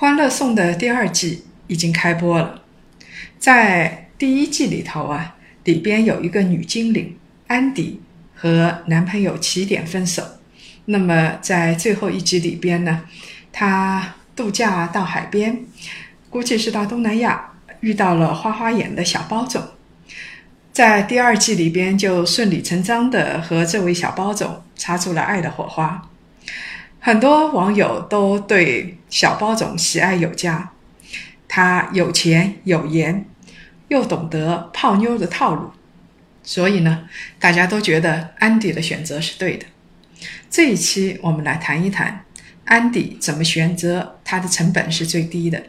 欢乐颂的第二季已经开播了，在第一季里头啊，里边有一个女精灵安迪和男朋友起点分手。那么在最后一集里边呢，她度假到海边，估计是到东南亚，遇到了花花眼的小包总。在第二季里边就顺理成章的和这位小包总擦出了爱的火花。很多网友都对小包总喜爱有加，他有钱有颜，又懂得泡妞的套路，所以呢，大家都觉得安迪的选择是对的。这一期我们来谈一谈安迪怎么选择他的成本是最低的。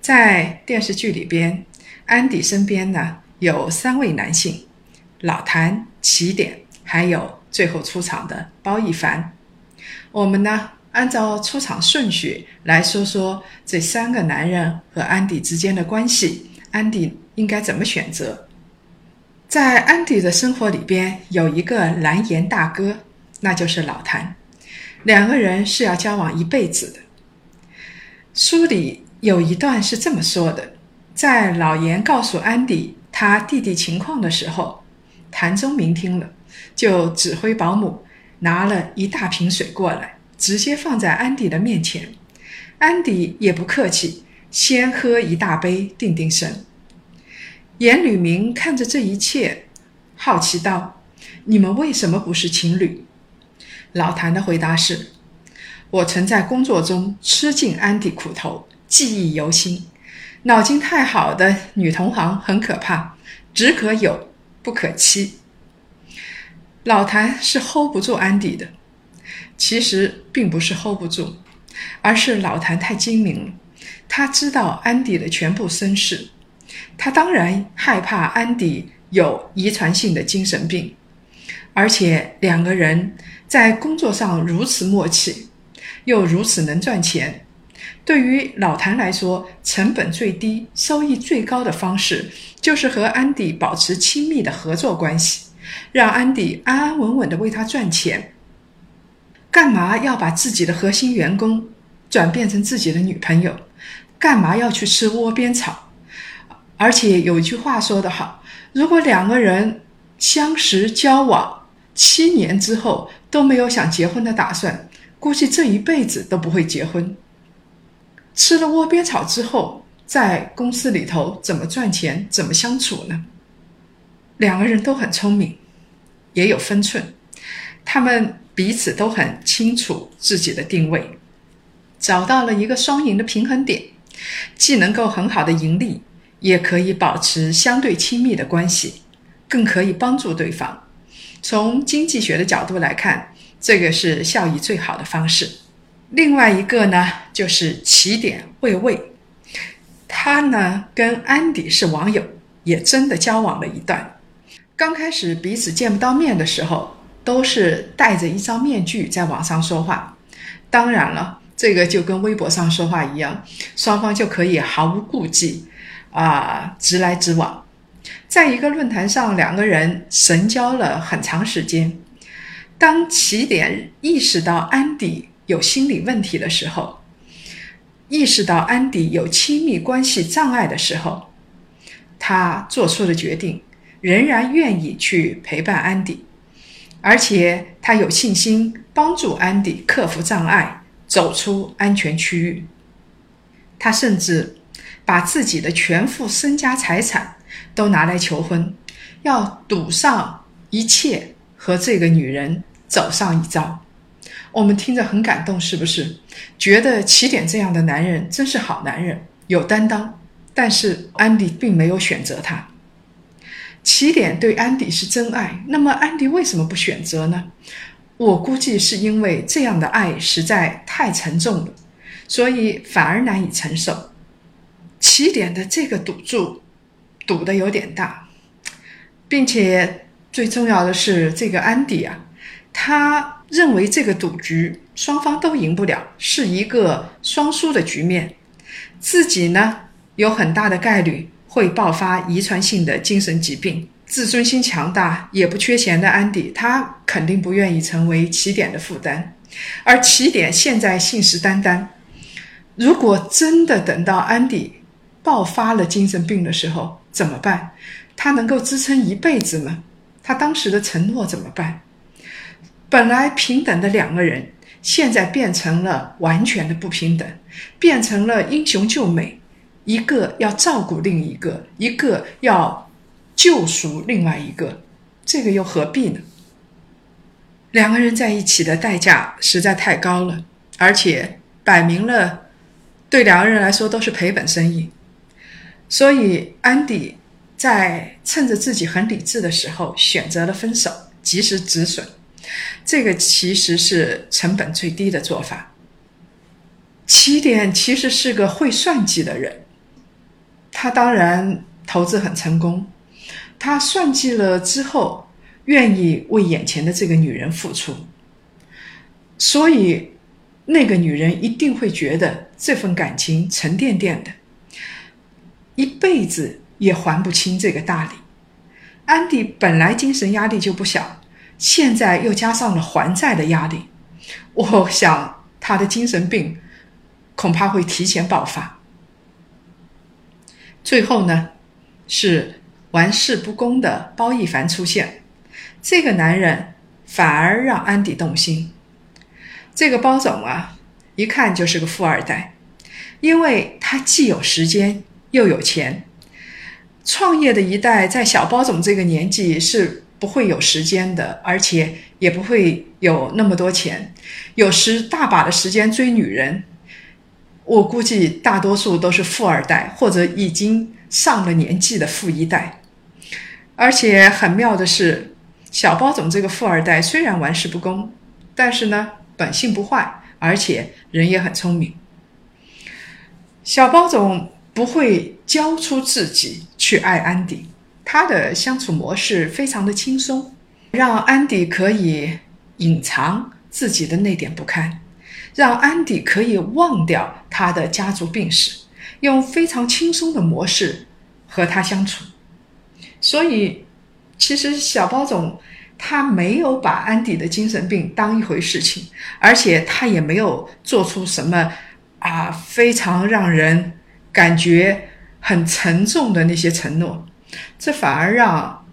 在电视剧里边，安迪身边呢有三位男性：老谭、起点，还有最后出场的包奕凡。我们呢，按照出场顺序来说说这三个男人和安迪之间的关系，安迪应该怎么选择？在安迪的生活里边有一个蓝颜大哥，那就是老谭，两个人是要交往一辈子的。书里有一段是这么说的：在老严告诉安迪他弟弟情况的时候，谭宗明听了，就指挥保姆。拿了一大瓶水过来，直接放在安迪的面前。安迪也不客气，先喝一大杯定定神。严吕明看着这一切，好奇道：“你们为什么不是情侣？”老谭的回答是：“我曾在工作中吃尽安迪苦头，记忆犹新。脑筋太好的女同行很可怕，只可有不可欺。”老谭是 hold 不住安迪的，其实并不是 hold 不住，而是老谭太精明了，他知道安迪的全部身世，他当然害怕安迪有遗传性的精神病，而且两个人在工作上如此默契，又如此能赚钱，对于老谭来说，成本最低、收益最高的方式就是和安迪保持亲密的合作关系。让安迪安安稳稳的为他赚钱，干嘛要把自己的核心员工转变成自己的女朋友？干嘛要去吃窝边草？而且有一句话说得好：如果两个人相识交往七年之后都没有想结婚的打算，估计这一辈子都不会结婚。吃了窝边草之后，在公司里头怎么赚钱？怎么相处呢？两个人都很聪明，也有分寸，他们彼此都很清楚自己的定位，找到了一个双赢的平衡点，既能够很好的盈利，也可以保持相对亲密的关系，更可以帮助对方。从经济学的角度来看，这个是效益最好的方式。另外一个呢，就是起点魏魏，他呢跟安迪是网友，也真的交往了一段。刚开始彼此见不到面的时候，都是戴着一张面具在网上说话。当然了，这个就跟微博上说话一样，双方就可以毫无顾忌，啊，直来直往。在一个论坛上，两个人神交了很长时间。当起点意识到安迪有心理问题的时候，意识到安迪有亲密关系障碍的时候，他做出了决定。仍然愿意去陪伴安迪，而且他有信心帮助安迪克服障碍，走出安全区域。他甚至把自己的全副身家财产都拿来求婚，要赌上一切和这个女人走上一遭。我们听着很感动，是不是？觉得起点这样的男人真是好男人，有担当。但是安迪并没有选择他。起点对安迪是真爱，那么安迪为什么不选择呢？我估计是因为这样的爱实在太沉重了，所以反而难以承受。起点的这个赌注赌的有点大，并且最重要的是，这个安迪啊，他认为这个赌局双方都赢不了，是一个双输的局面，自己呢有很大的概率会爆发遗传性的精神疾病。自尊心强大也不缺钱的安迪，他肯定不愿意成为起点的负担，而起点现在信誓旦旦，如果真的等到安迪爆发了精神病的时候怎么办？他能够支撑一辈子吗？他当时的承诺怎么办？本来平等的两个人，现在变成了完全的不平等，变成了英雄救美，一个要照顾另一个，一个要。救赎另外一个，这个又何必呢？两个人在一起的代价实在太高了，而且摆明了对两个人来说都是赔本生意。所以安迪在趁着自己很理智的时候选择了分手，及时止损。这个其实是成本最低的做法。起点其实是个会算计的人，他当然投资很成功。他算计了之后，愿意为眼前的这个女人付出，所以那个女人一定会觉得这份感情沉甸甸的，一辈子也还不清这个大礼。安迪本来精神压力就不小，现在又加上了还债的压力，我想他的精神病恐怕会提前爆发。最后呢，是。玩世不恭的包奕凡出现，这个男人反而让安迪动心。这个包总啊，一看就是个富二代，因为他既有时间又有钱。创业的一代在小包总这个年纪是不会有时间的，而且也不会有那么多钱，有时大把的时间追女人。我估计大多数都是富二代或者已经上了年纪的富一代。而且很妙的是，小包总这个富二代虽然玩世不恭，但是呢本性不坏，而且人也很聪明。小包总不会交出自己去爱安迪，他的相处模式非常的轻松，让安迪可以隐藏自己的那点不堪，让安迪可以忘掉他的家族病史，用非常轻松的模式和他相处。所以，其实小包总他没有把安迪的精神病当一回事情，而且他也没有做出什么啊非常让人感觉很沉重的那些承诺，这反而让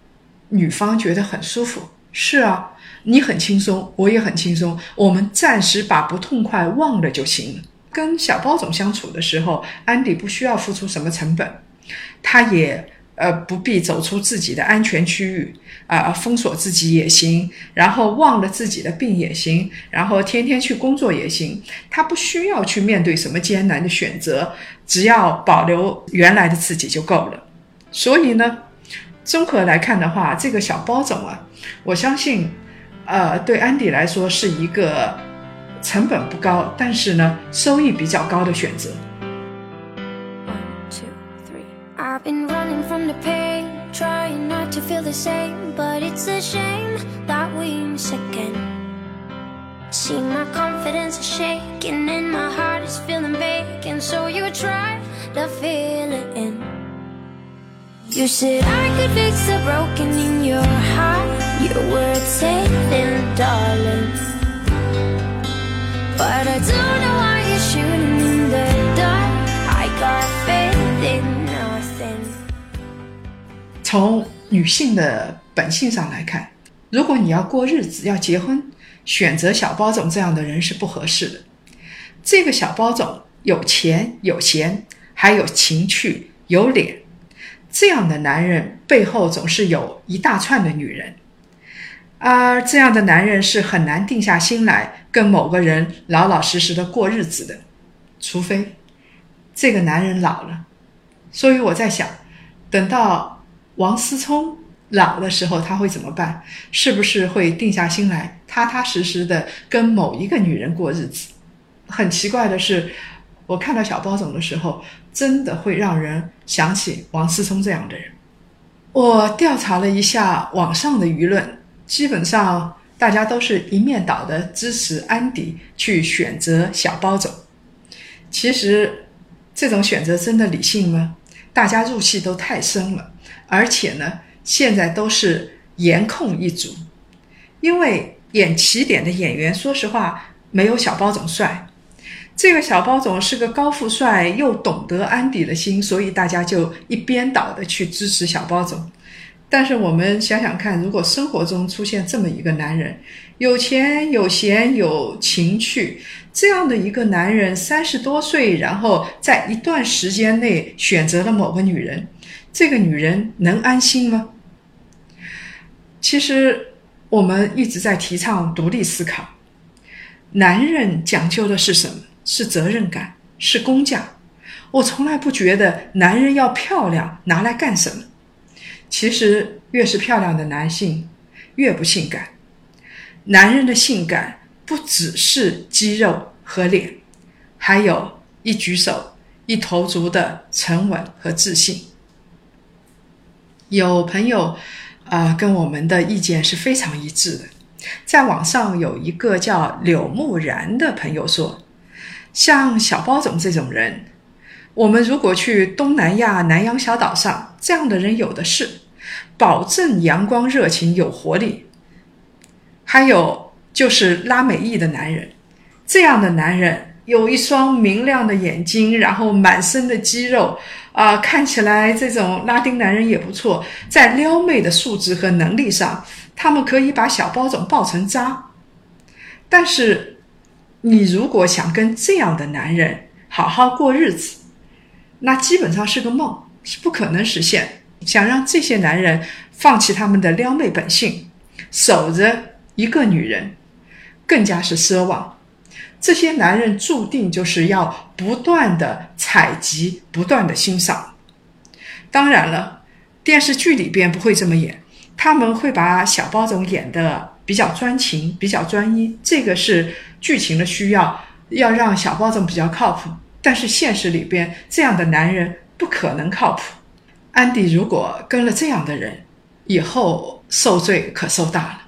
女方觉得很舒服。是啊，你很轻松，我也很轻松，我们暂时把不痛快忘了就行。跟小包总相处的时候，安迪不需要付出什么成本，他也。呃，不必走出自己的安全区域啊，封锁自己也行，然后忘了自己的病也行，然后天天去工作也行。他不需要去面对什么艰难的选择，只要保留原来的自己就够了。所以呢，综合来看的话，这个小包总啊，我相信，呃，对安迪来说是一个成本不高，但是呢，收益比较高的选择。I've been running from the pain, trying not to feel the same, but it's a shame that we miss again. See, my confidence is shaking and my heart is feeling vacant, so you try to fill it in. You said I could fix the broken in your heart, You were saving, darling. But I don't know why you're shooting in the dark. I got faith in 从女性的本性上来看，如果你要过日子、要结婚，选择小包总这样的人是不合适的。这个小包总有钱有闲，还有情趣有脸，这样的男人背后总是有一大串的女人，而这样的男人是很难定下心来跟某个人老老实实的过日子的，除非这个男人老了。所以我在想，等到。王思聪老的时候他会怎么办？是不是会定下心来，踏踏实实的跟某一个女人过日子？很奇怪的是，我看到小包总的时候，真的会让人想起王思聪这样的人。我调查了一下网上的舆论，基本上大家都是一面倒的支持安迪去选择小包总。其实，这种选择真的理性吗？大家入戏都太深了，而且呢，现在都是颜控一族，因为演起点的演员，说实话没有小包总帅。这个小包总是个高富帅，又懂得安迪的心，所以大家就一边倒的去支持小包总。但是我们想想看，如果生活中出现这么一个男人，有钱有闲有情趣，这样的一个男人，三十多岁，然后在一段时间内选择了某个女人，这个女人能安心吗？其实我们一直在提倡独立思考，男人讲究的是什么？是责任感，是工匠。我从来不觉得男人要漂亮拿来干什么。其实，越是漂亮的男性，越不性感。男人的性感不只是肌肉和脸，还有一举手、一投足的沉稳和自信。有朋友啊，跟我们的意见是非常一致的。在网上有一个叫柳木然的朋友说：“像小包总这种人。”我们如果去东南亚南洋小岛上，这样的人有的是，保证阳光、热情、有活力。还有就是拉美裔的男人，这样的男人有一双明亮的眼睛，然后满身的肌肉，啊，看起来这种拉丁男人也不错。在撩妹的素质和能力上，他们可以把小包总抱成渣。但是，你如果想跟这样的男人好好过日子，那基本上是个梦，是不可能实现。想让这些男人放弃他们的撩妹本性，守着一个女人，更加是奢望。这些男人注定就是要不断的采集，不断的欣赏。当然了，电视剧里边不会这么演，他们会把小包总演的比较专情，比较专一，这个是剧情的需要，要让小包总比较靠谱。但是现实里边，这样的男人不可能靠谱。安迪如果跟了这样的人，以后受罪可受大了。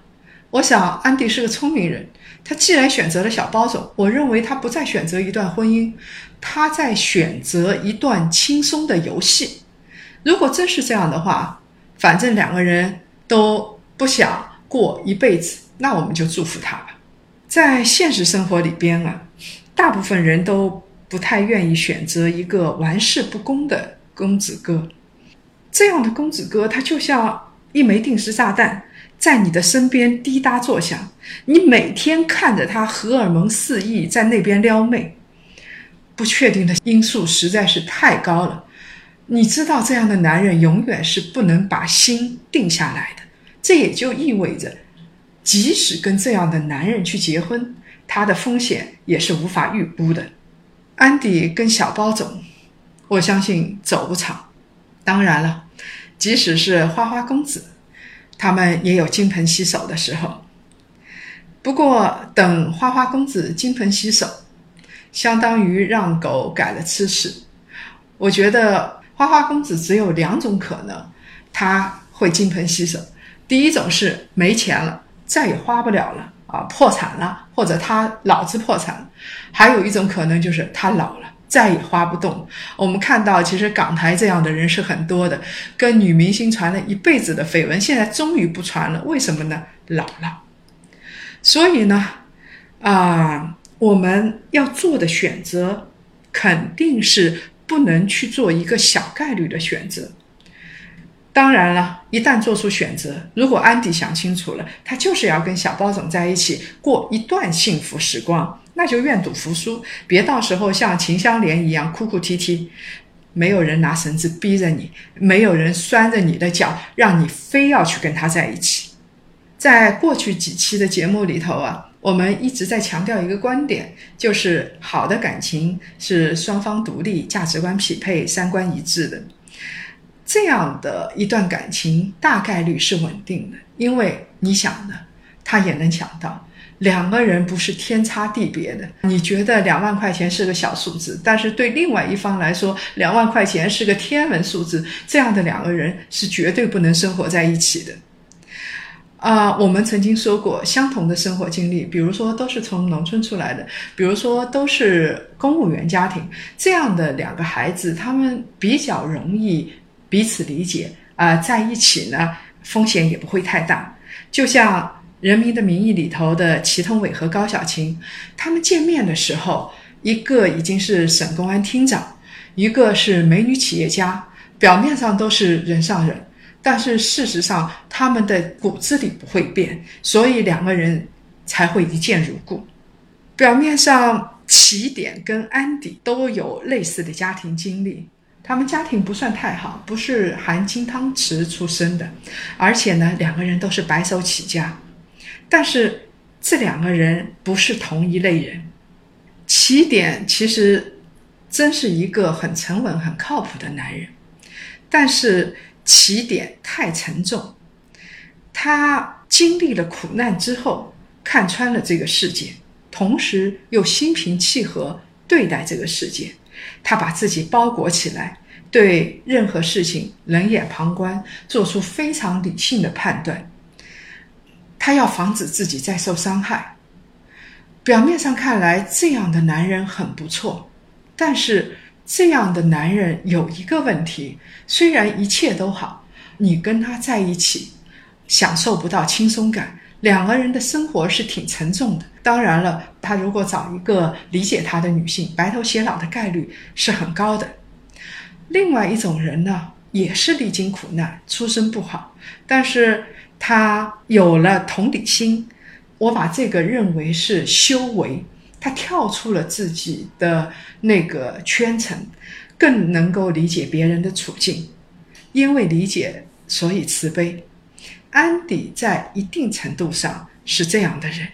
我想安迪是个聪明人，他既然选择了小包总，我认为他不再选择一段婚姻，他在选择一段轻松的游戏。如果真是这样的话，反正两个人都不想过一辈子，那我们就祝福他吧。在现实生活里边啊，大部分人都。不太愿意选择一个玩世不恭的公子哥，这样的公子哥，他就像一枚定时炸弹，在你的身边滴答作响。你每天看着他荷尔蒙四溢，在那边撩妹，不确定的因素实在是太高了。你知道，这样的男人永远是不能把心定下来的。这也就意味着，即使跟这样的男人去结婚，他的风险也是无法预估的。安迪跟小包总，我相信走不长。当然了，即使是花花公子，他们也有金盆洗手的时候。不过，等花花公子金盆洗手，相当于让狗改了吃屎。我觉得花花公子只有两种可能，他会金盆洗手。第一种是没钱了，再也花不了了。啊，破产了，或者他老子破产，还有一种可能就是他老了，再也花不动。我们看到，其实港台这样的人是很多的，跟女明星传了一辈子的绯闻，现在终于不传了，为什么呢？老了。所以呢，啊，我们要做的选择，肯定是不能去做一个小概率的选择。当然了，一旦做出选择，如果安迪想清楚了，他就是要跟小包总在一起过一段幸福时光，那就愿赌服输，别到时候像秦香莲一样哭哭啼啼，没有人拿绳子逼着你，没有人拴着你的脚，让你非要去跟他在一起。在过去几期的节目里头啊，我们一直在强调一个观点，就是好的感情是双方独立、价值观匹配、三观一致的。这样的一段感情大概率是稳定的，因为你想呢，他也能想到；两个人不是天差地别的。你觉得两万块钱是个小数字，但是对另外一方来说，两万块钱是个天文数字。这样的两个人是绝对不能生活在一起的。啊，我们曾经说过，相同的生活经历，比如说都是从农村出来的，比如说都是公务员家庭，这样的两个孩子，他们比较容易彼此理解啊，在一起呢，风险也不会太大。就像《人民的名义》里头的祁同伟和高小琴，他们见面的时候，一个已经是省公安厅长，一个是美女企业家，表面上都是人上人。但是事实上，他们的骨子里不会变，所以两个人才会一见如故。表面上，起点跟安迪都有类似的家庭经历，他们家庭不算太好，不是含金汤匙出生的，而且呢，两个人都是白手起家。但是这两个人不是同一类人。起点其实真是一个很沉稳、很靠谱的男人，但是。起点太沉重，他经历了苦难之后，看穿了这个世界，同时又心平气和对待这个世界。他把自己包裹起来，对任何事情冷眼旁观，做出非常理性的判断。他要防止自己再受伤害。表面上看来，这样的男人很不错，但是。这样的男人有一个问题，虽然一切都好，你跟他在一起，享受不到轻松感，两个人的生活是挺沉重的。当然了，他如果找一个理解他的女性，白头偕老的概率是很高的。另外一种人呢，也是历经苦难，出身不好，但是他有了同理心，我把这个认为是修为。他跳出了自己的那个圈层，更能够理解别人的处境，因为理解，所以慈悲。安迪在一定程度上是这样的人，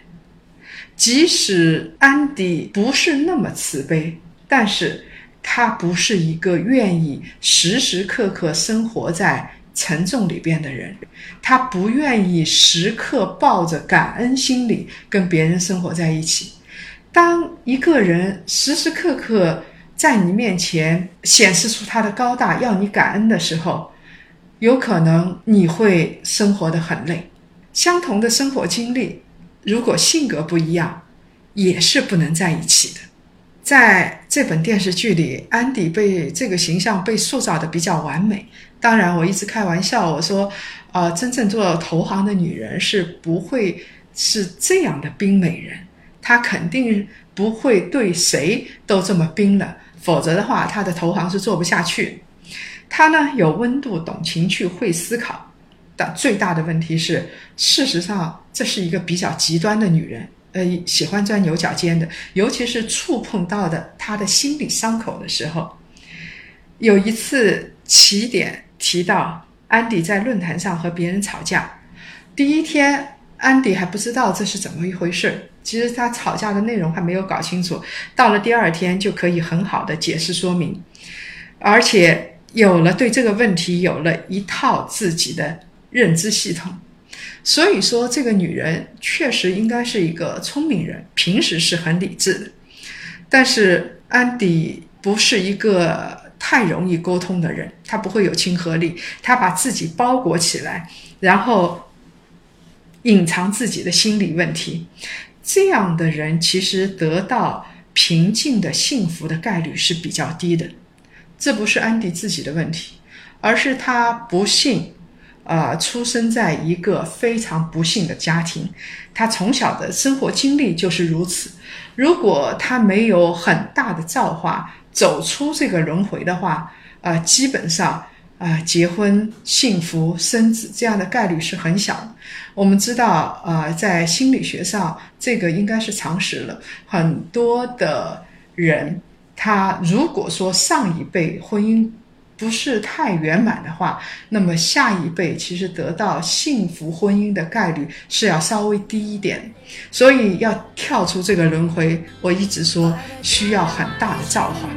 即使安迪不是那么慈悲，但是他不是一个愿意时时刻刻生活在沉重里边的人，他不愿意时刻抱着感恩心理跟别人生活在一起。当一个人时时刻刻在你面前显示出他的高大，要你感恩的时候，有可能你会生活的很累。相同的生活经历，如果性格不一样，也是不能在一起的。在这本电视剧里，安迪被这个形象被塑造的比较完美。当然，我一直开玩笑，我说，呃，真正做投行的女人是不会是这样的冰美人。她肯定不会对谁都这么冰冷，否则的话，她的投行是做不下去。他呢有温度、懂情趣、会思考，但最大的问题是，事实上这是一个比较极端的女人，呃，喜欢钻牛角尖的，尤其是触碰到的他的心理伤口的时候。有一次起点提到安迪在论坛上和别人吵架，第一天安迪还不知道这是怎么一回事。其实他吵架的内容还没有搞清楚，到了第二天就可以很好的解释说明，而且有了对这个问题有了一套自己的认知系统。所以说，这个女人确实应该是一个聪明人，平时是很理智的。但是安迪不是一个太容易沟通的人，他不会有亲和力，他把自己包裹起来，然后隐藏自己的心理问题。这样的人其实得到平静的幸福的概率是比较低的，这不是安迪自己的问题，而是他不幸，呃，出生在一个非常不幸的家庭，他从小的生活经历就是如此。如果他没有很大的造化，走出这个轮回的话，呃，基本上。啊，结婚、幸福、生子这样的概率是很小的。我们知道，呃，在心理学上，这个应该是常识了。很多的人，他如果说上一辈婚姻不是太圆满的话，那么下一辈其实得到幸福婚姻的概率是要稍微低一点。所以要跳出这个轮回，我一直说需要很大的造化。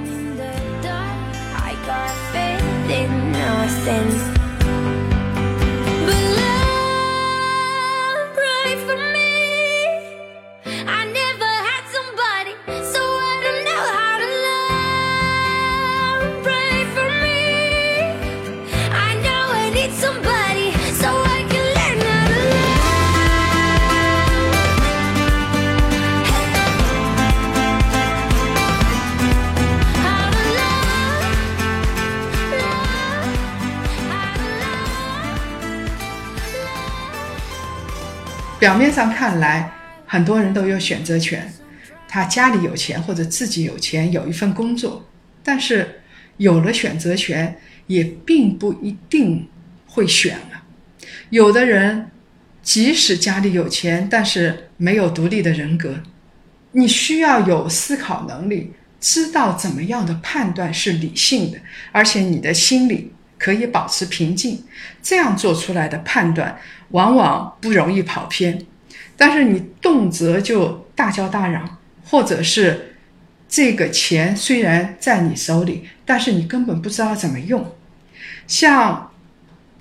表面上看来，很多人都有选择权，他家里有钱或者自己有钱，有一份工作，但是有了选择权，也并不一定会选啊。有的人即使家里有钱，但是没有独立的人格，你需要有思考能力，知道怎么样的判断是理性的，而且你的心里可以保持平静，这样做出来的判断往往不容易跑偏。但是你动辄就大叫大嚷，或者是这个钱虽然在你手里，但是你根本不知道怎么用。像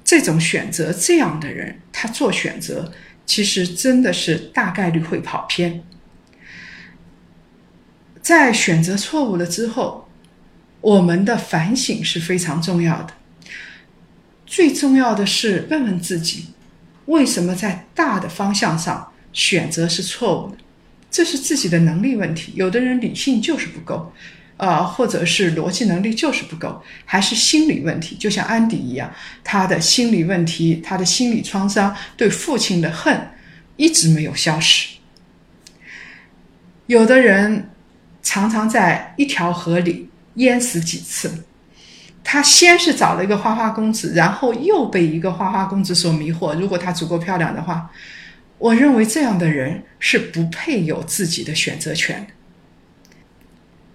这种选择这样的人，他做选择其实真的是大概率会跑偏。在选择错误了之后，我们的反省是非常重要的。最重要的是问问自己，为什么在大的方向上？选择是错误的，这是自己的能力问题。有的人理性就是不够，啊，或者是逻辑能力就是不够，还是心理问题。就像安迪一样，他的心理问题，他的心理创伤，对父亲的恨一直没有消失。有的人常常在一条河里淹死几次，他先是找了一个花花公子，然后又被一个花花公子所迷惑。如果他足够漂亮的话。我认为这样的人是不配有自己的选择权。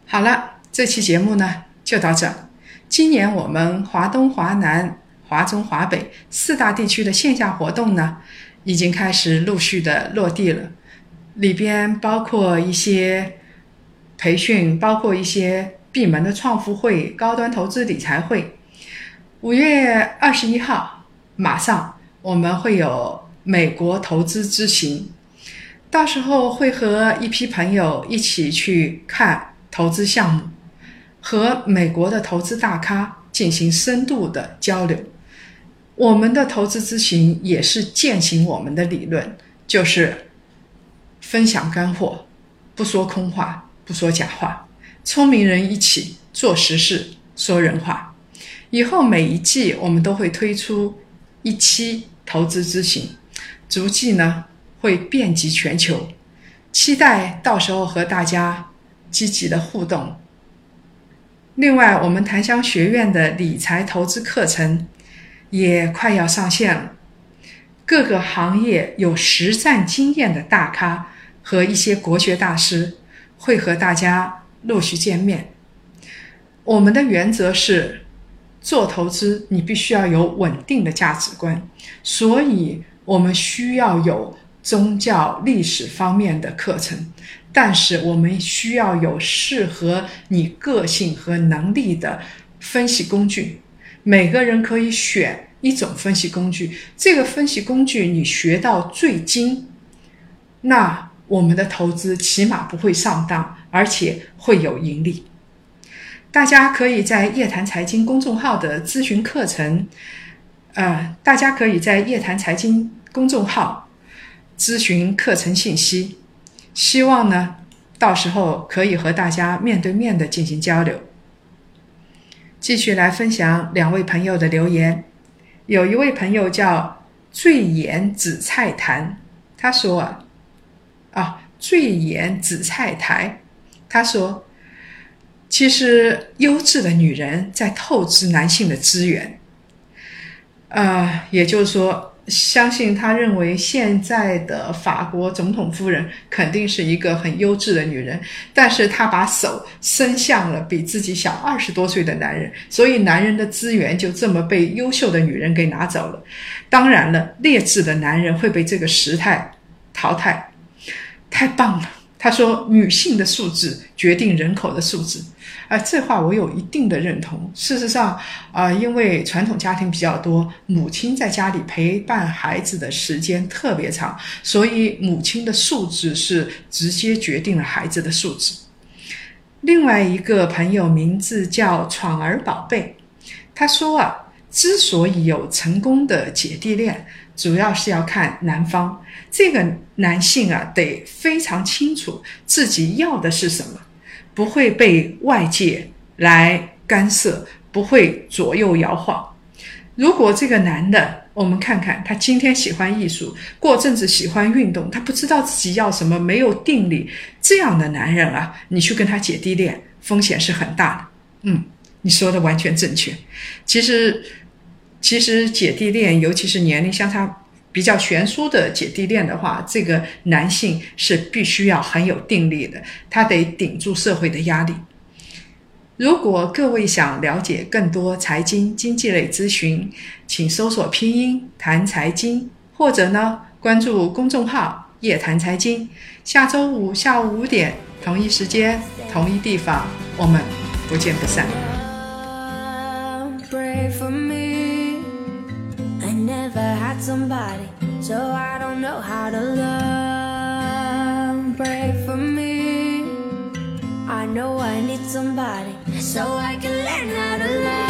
好了，这期节目呢就到这。今年我们华东、华南、华中、华北四大地区的线下活动呢，已经开始陆续的落地了，里边包括一些培训，包括一些闭门的创富会、高端投资理财会。五月二十一号，马上我们会有。美国投资之行，到时候会和一批朋友一起去看投资项目，和美国的投资大咖进行深度的交流。我们的投资之行也是践行我们的理论，就是分享干货，不说空话，不说假话，聪明人一起做实事，说人话。以后每一季我们都会推出一期投资之行。足迹呢会遍及全球，期待到时候和大家积极的互动。另外，我们檀香学院的理财投资课程也快要上线了，各个行业有实战经验的大咖和一些国学大师会和大家陆续见面。我们的原则是，做投资你必须要有稳定的价值观，所以。我们需要有宗教历史方面的课程，但是我们需要有适合你个性和能力的分析工具。每个人可以选一种分析工具，这个分析工具你学到最精，那我们的投资起码不会上当，而且会有盈利。大家可以在夜谈财经公众号的咨询课程。呃，大家可以在夜谈财经公众号咨询课程信息，希望呢，到时候可以和大家面对面的进行交流。继续来分享两位朋友的留言，有一位朋友叫醉眼紫菜坛，他说啊，醉眼紫菜台，他说，其实优质的女人在透支男性的资源。呃，也就是说，相信他认为现在的法国总统夫人肯定是一个很优质的女人，但是她把手伸向了比自己小二十多岁的男人，所以男人的资源就这么被优秀的女人给拿走了。当然了，劣质的男人会被这个时态淘汰。太棒了，他说，女性的素质决定人口的素质。啊，这话我有一定的认同。事实上，啊，因为传统家庭比较多，母亲在家里陪伴孩子的时间特别长，所以母亲的素质是直接决定了孩子的素质。另外一个朋友名字叫闯儿宝贝，他说啊，之所以有成功的姐弟恋，主要是要看男方这个男性啊，得非常清楚自己要的是什么。不会被外界来干涉，不会左右摇晃。如果这个男的，我们看看他今天喜欢艺术，过阵子喜欢运动，他不知道自己要什么，没有定力，这样的男人啊，你去跟他姐弟恋，风险是很大的。嗯，你说的完全正确。其实，其实姐弟恋，尤其是年龄相差比较悬殊的姐弟恋的话，这个男性是必须要很有定力的，他得顶住社会的压力。如果各位想了解更多财经经济类咨询，请搜索拼音谈财经，或者呢关注公众号夜谈财经。下周五下午五点同一时间同一地方，我们不见不散。somebody, so I don't know how to love. Pray for me. I know I need somebody, so I can learn how to love.